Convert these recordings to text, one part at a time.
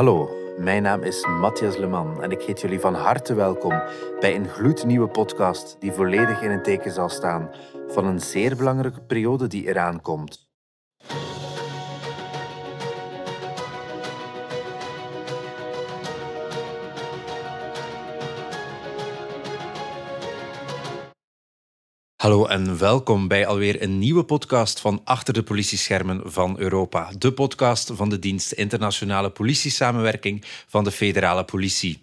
Hallo, mijn naam is Matthias Leman en ik heet jullie van harte welkom bij een gloednieuwe podcast die volledig in het teken zal staan van een zeer belangrijke periode die eraan komt. Hallo en welkom bij alweer een nieuwe podcast van Achter de politieschermen van Europa. De podcast van de dienst Internationale Politiesamenwerking van de Federale Politie.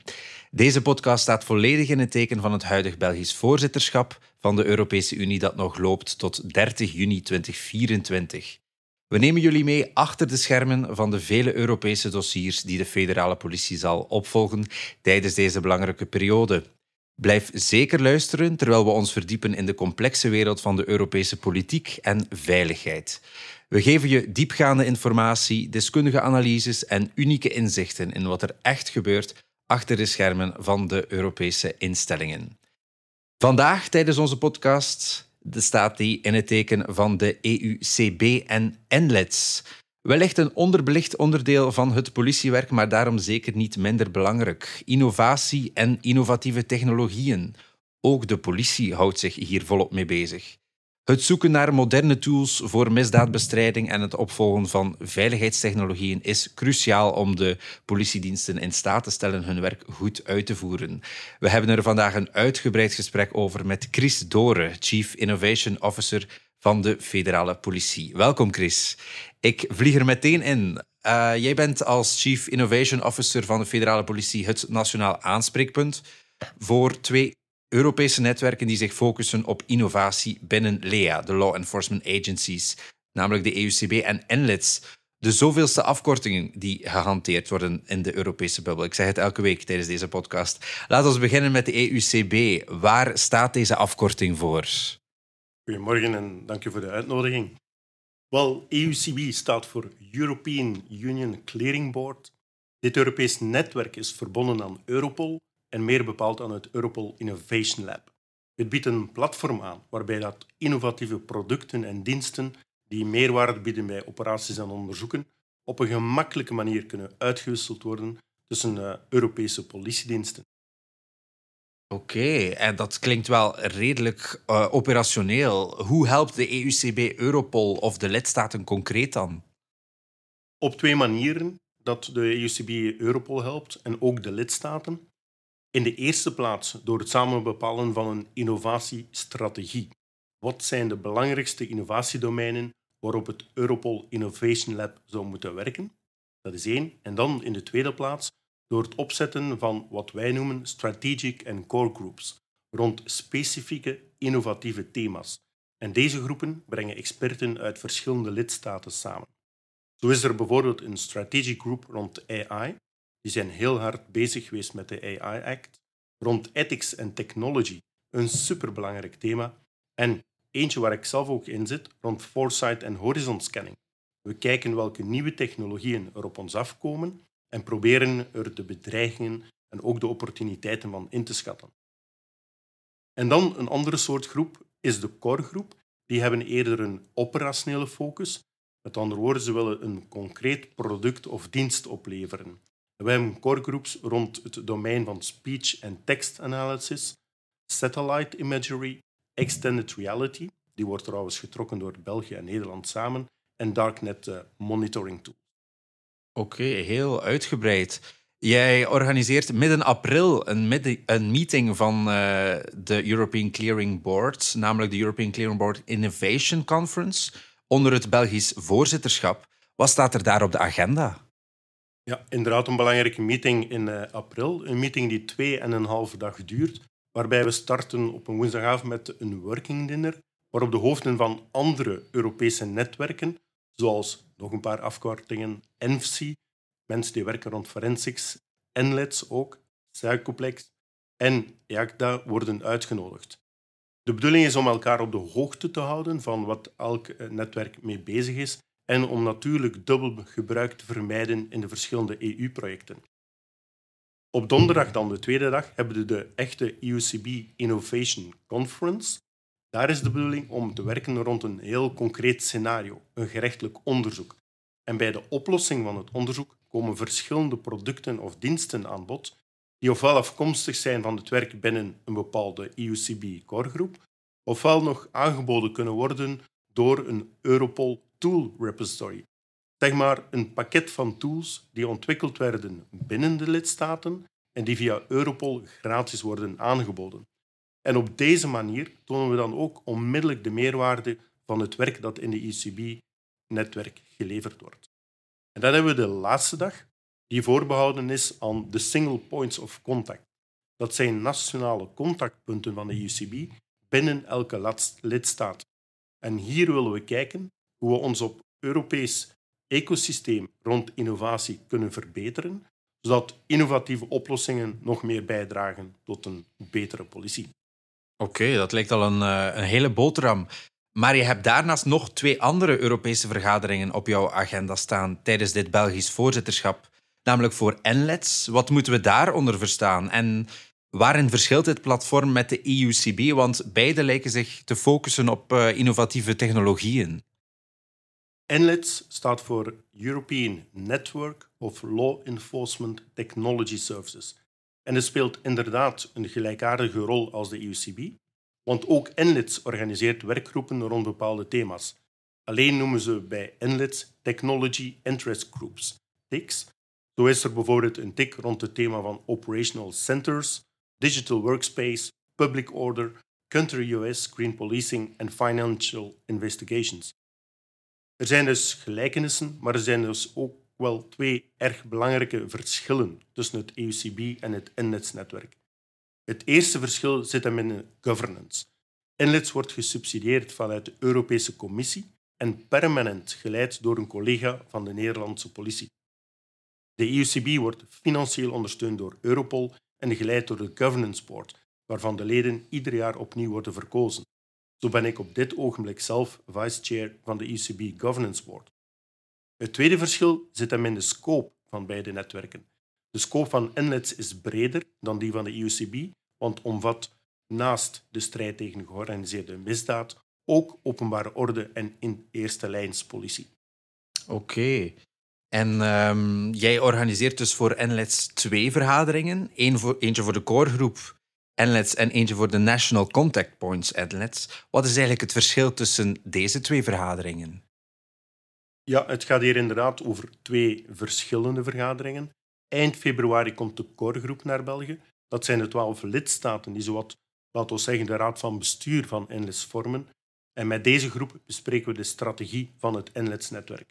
Deze podcast staat volledig in het teken van het huidig Belgisch voorzitterschap van de Europese Unie dat nog loopt tot 30 juni 2024. We nemen jullie mee achter de schermen van de vele Europese dossiers die de federale politie zal opvolgen tijdens deze belangrijke periode. Blijf zeker luisteren terwijl we ons verdiepen in de complexe wereld van de Europese politiek en veiligheid. We geven je diepgaande informatie, deskundige analyses en unieke inzichten in wat er echt gebeurt achter de schermen van de Europese instellingen. Vandaag tijdens onze podcast staat die in het teken van de EUCB en NLETS. Wellicht een onderbelicht onderdeel van het politiewerk, maar daarom zeker niet minder belangrijk. Innovatie en innovatieve technologieën. Ook de politie houdt zich hier volop mee bezig. Het zoeken naar moderne tools voor misdaadbestrijding en het opvolgen van veiligheidstechnologieën is cruciaal om de politiediensten in staat te stellen hun werk goed uit te voeren. We hebben er vandaag een uitgebreid gesprek over met Chris Dore, Chief Innovation Officer van de federale politie. Welkom Chris. Ik vlieg er meteen in. Uh, jij bent als Chief Innovation Officer van de federale politie het nationaal aanspreekpunt voor twee Europese netwerken die zich focussen op innovatie binnen LEA, de Law Enforcement Agencies, namelijk de EUCB en NLITS, de zoveelste afkortingen die gehanteerd worden in de Europese bubbel. Ik zeg het elke week tijdens deze podcast. Laten we beginnen met de EUCB. Waar staat deze afkorting voor? Goedemorgen en dank je voor de uitnodiging. Wel, EUCB staat voor European Union Clearing Board. Dit Europees netwerk is verbonden aan Europol en meer bepaald aan het Europol Innovation Lab. Het biedt een platform aan waarbij dat innovatieve producten en diensten die meerwaarde bieden bij operaties en onderzoeken op een gemakkelijke manier kunnen uitgewisseld worden tussen uh, Europese politiediensten. Oké, en dat klinkt wel redelijk uh, operationeel. Hoe helpt de EUCB Europol of de lidstaten concreet dan? Op twee manieren dat de EUCB Europol helpt en ook de lidstaten. In de eerste plaats door het samen bepalen van een innovatiestrategie. Wat zijn de belangrijkste innovatiedomeinen waarop het Europol Innovation Lab zou moeten werken? Dat is één. En dan in de tweede plaats door het opzetten van wat wij noemen strategic en core groups rond specifieke innovatieve thema's. En deze groepen brengen experten uit verschillende lidstaten samen. Zo is er bijvoorbeeld een strategic group rond AI. Die zijn heel hard bezig geweest met de AI Act. Rond ethics en technology, een superbelangrijk thema. En eentje waar ik zelf ook in zit, rond foresight en horizon scanning. We kijken welke nieuwe technologieën er op ons afkomen en proberen er de bedreigingen en ook de opportuniteiten van in te schatten. En dan een andere soort groep is de core groep. Die hebben eerder een operationele focus. Met andere woorden, ze willen een concreet product of dienst opleveren. We hebben core groups rond het domein van speech en text analysis, satellite imagery, extended reality, die wordt trouwens getrokken door België en Nederland samen, en darknet uh, monitoring tools. Oké, heel uitgebreid. Jij organiseert midden april een, een meeting van uh, de European Clearing Board, namelijk de European Clearing Board Innovation Conference, onder het Belgisch voorzitterschap. Wat staat er daar op de agenda? Ja, inderdaad een belangrijke meeting in uh, april. Een meeting die twee en een halve dag duurt, waarbij we starten op een woensdagavond met een working dinner, waarop de hoofden van andere Europese netwerken zoals nog een paar afkortingen, ENFSI, mensen die werken rond forensics, NLETS ook, Psychoplex en EACDA worden uitgenodigd. De bedoeling is om elkaar op de hoogte te houden van wat elk eh, netwerk mee bezig is en om natuurlijk dubbel gebruik te vermijden in de verschillende EU-projecten. Op donderdag, dan de tweede dag, hebben we de echte EUCB Innovation Conference, daar is de bedoeling om te werken rond een heel concreet scenario, een gerechtelijk onderzoek. En bij de oplossing van het onderzoek komen verschillende producten of diensten aan bod die ofwel afkomstig zijn van het werk binnen een bepaalde EUCB coregroep, ofwel nog aangeboden kunnen worden door een Europol Tool Repository. Zeg maar een pakket van tools die ontwikkeld werden binnen de lidstaten en die via Europol gratis worden aangeboden. En op deze manier tonen we dan ook onmiddellijk de meerwaarde van het werk dat in de ECB-netwerk geleverd wordt. En dan hebben we de laatste dag, die voorbehouden is aan de Single Points of Contact. Dat zijn nationale contactpunten van de ECB binnen elke lidstaat. En hier willen we kijken hoe we ons op Europees ecosysteem rond innovatie kunnen verbeteren, zodat innovatieve oplossingen nog meer bijdragen tot een betere politie. Oké, dat lijkt al een, eh, een hele boterham. Maar je hebt daarnaast nog twee andere Europese vergaderingen op jouw agenda staan tijdens dit Belgisch voorzitterschap, namelijk voor NLETS. Wat moeten we daaronder verstaan? En waarin verschilt dit platform met de EUCB? Want beide lijken zich te focussen op uh, innovatieve technologieën. NLETS staat voor European Network of Law Enforcement Technology Services. En het speelt inderdaad een gelijkaardige rol als de EUCB, want ook NLITS organiseert werkgroepen rond bepaalde thema's. Alleen noemen ze bij NLITS Technology Interest Groups, TICs. Zo is er bijvoorbeeld een TIC rond het thema van Operational Centers, Digital Workspace, Public Order, Country US, Green Policing en Financial Investigations. Er zijn dus gelijkenissen, maar er zijn dus ook wel twee erg belangrijke verschillen tussen het EUCB en het NLITS-netwerk. Het eerste verschil zit hem in de governance. NLITS wordt gesubsidieerd vanuit de Europese Commissie en permanent geleid door een collega van de Nederlandse politie. De EUCB wordt financieel ondersteund door Europol en geleid door de Governance Board, waarvan de leden ieder jaar opnieuw worden verkozen. Zo ben ik op dit ogenblik zelf vice-chair van de ECB Governance Board. Het tweede verschil zit hem in de scope van beide netwerken. De scope van NLETS is breder dan die van de EUCB, want omvat naast de strijd tegen georganiseerde misdaad ook openbare orde en in eerste lijns politie. Oké. En um, jij organiseert dus voor NLETS twee vergaderingen. Eén voor, eentje voor de coregroep NLETS en eentje voor de National Contact Points NLETS. Wat is eigenlijk het verschil tussen deze twee vergaderingen? Ja, het gaat hier inderdaad over twee verschillende vergaderingen. Eind februari komt de coregroep naar België. Dat zijn de twaalf lidstaten die zowat, laten we zeggen, de raad van bestuur van NLETS vormen. En met deze groep bespreken we de strategie van het NLETS-netwerk.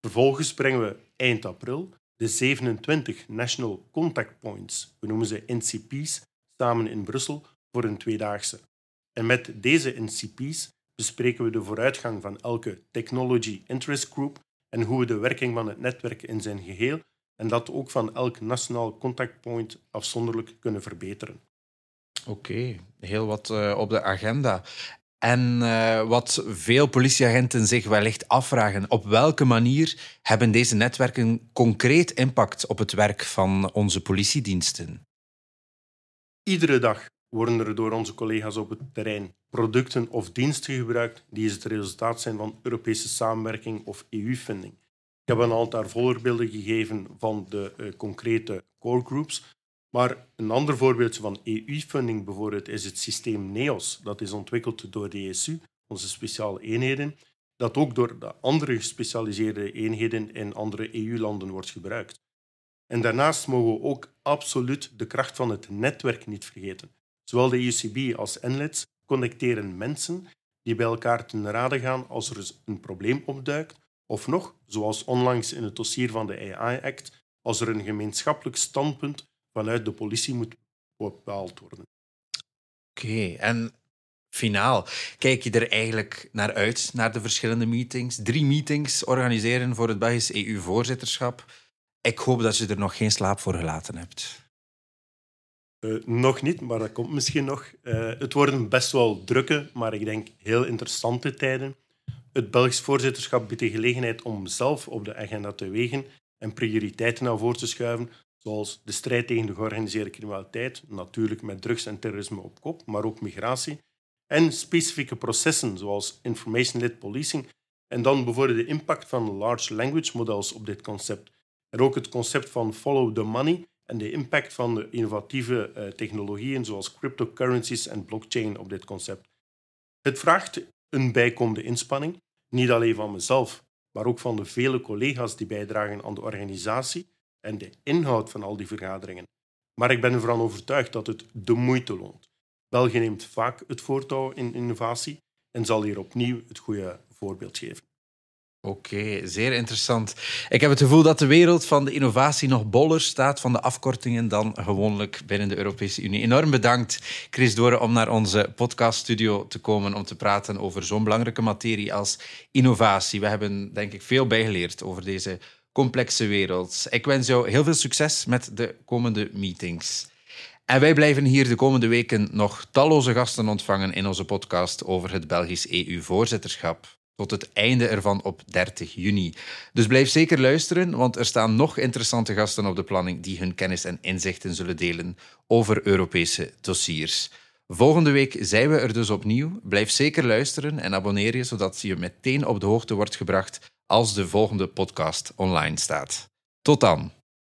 Vervolgens brengen we eind april de 27 National Contact Points, we noemen ze NCP's, samen in Brussel voor een tweedaagse. En met deze NCP's bespreken we de vooruitgang van elke Technology Interest Group en hoe we de werking van het netwerk in zijn geheel en dat ook van elk nationaal contactpoint afzonderlijk kunnen verbeteren. Oké, heel wat uh, op de agenda. En uh, wat veel politieagenten zich wellicht afvragen, op welke manier hebben deze netwerken concreet impact op het werk van onze politiediensten? Iedere dag worden er door onze collega's op het terrein producten of diensten gebruikt die het resultaat zijn van Europese samenwerking of EU-funding. Ik heb een aantal voorbeelden gegeven van de uh, concrete core groups, maar een ander voorbeeld van EU-funding bijvoorbeeld is het systeem NEOS. Dat is ontwikkeld door de ESU, onze speciale eenheden, dat ook door de andere gespecialiseerde eenheden in andere EU-landen wordt gebruikt. En daarnaast mogen we ook absoluut de kracht van het netwerk niet vergeten. Zowel de EUCB als NLETS connecteren mensen die bij elkaar ten rade gaan als er een probleem opduikt, of nog, zoals onlangs in het dossier van de AI-act, als er een gemeenschappelijk standpunt vanuit de politie moet bepaald worden. Oké, en finaal, kijk je er eigenlijk naar uit, naar de verschillende meetings? Drie meetings organiseren voor het Belgisch EU-voorzitterschap. Ik hoop dat je er nog geen slaap voor gelaten hebt. Uh, nog niet, maar dat komt misschien nog. Uh, het worden best wel drukke, maar ik denk heel interessante tijden. Het Belgisch voorzitterschap biedt de gelegenheid om zelf op de agenda te wegen en prioriteiten naar voren te schuiven, zoals de strijd tegen de georganiseerde criminaliteit, natuurlijk met drugs en terrorisme op kop, maar ook migratie, en specifieke processen zoals information-led policing, en dan bijvoorbeeld de impact van large language models op dit concept En ook het concept van follow the money en de impact van de innovatieve uh, technologieën zoals cryptocurrencies en blockchain op dit concept. Het vraagt een bijkomende inspanning, niet alleen van mezelf, maar ook van de vele collega's die bijdragen aan de organisatie en de inhoud van al die vergaderingen. Maar ik ben ervan overtuigd dat het de moeite loont. België neemt vaak het voortouw in innovatie en zal hier opnieuw het goede voorbeeld geven. Oké, zeer interessant. Ik heb het gevoel dat de wereld van de innovatie nog boller staat van de afkortingen dan gewoonlijk binnen de Europese Unie. Enorm bedankt, Chris Doren, om naar onze podcaststudio te komen om te praten over zo'n belangrijke materie als innovatie. We hebben, denk ik, veel bijgeleerd over deze complexe wereld. Ik wens jou heel veel succes met de komende meetings. En wij blijven hier de komende weken nog talloze gasten ontvangen in onze podcast over het Belgisch EU-voorzitterschap. Tot het einde ervan op 30 juni. Dus blijf zeker luisteren, want er staan nog interessante gasten op de planning die hun kennis en inzichten zullen delen over Europese dossiers. Volgende week zijn we er dus opnieuw. Blijf zeker luisteren en abonneer je zodat je meteen op de hoogte wordt gebracht als de volgende podcast online staat. Tot dan.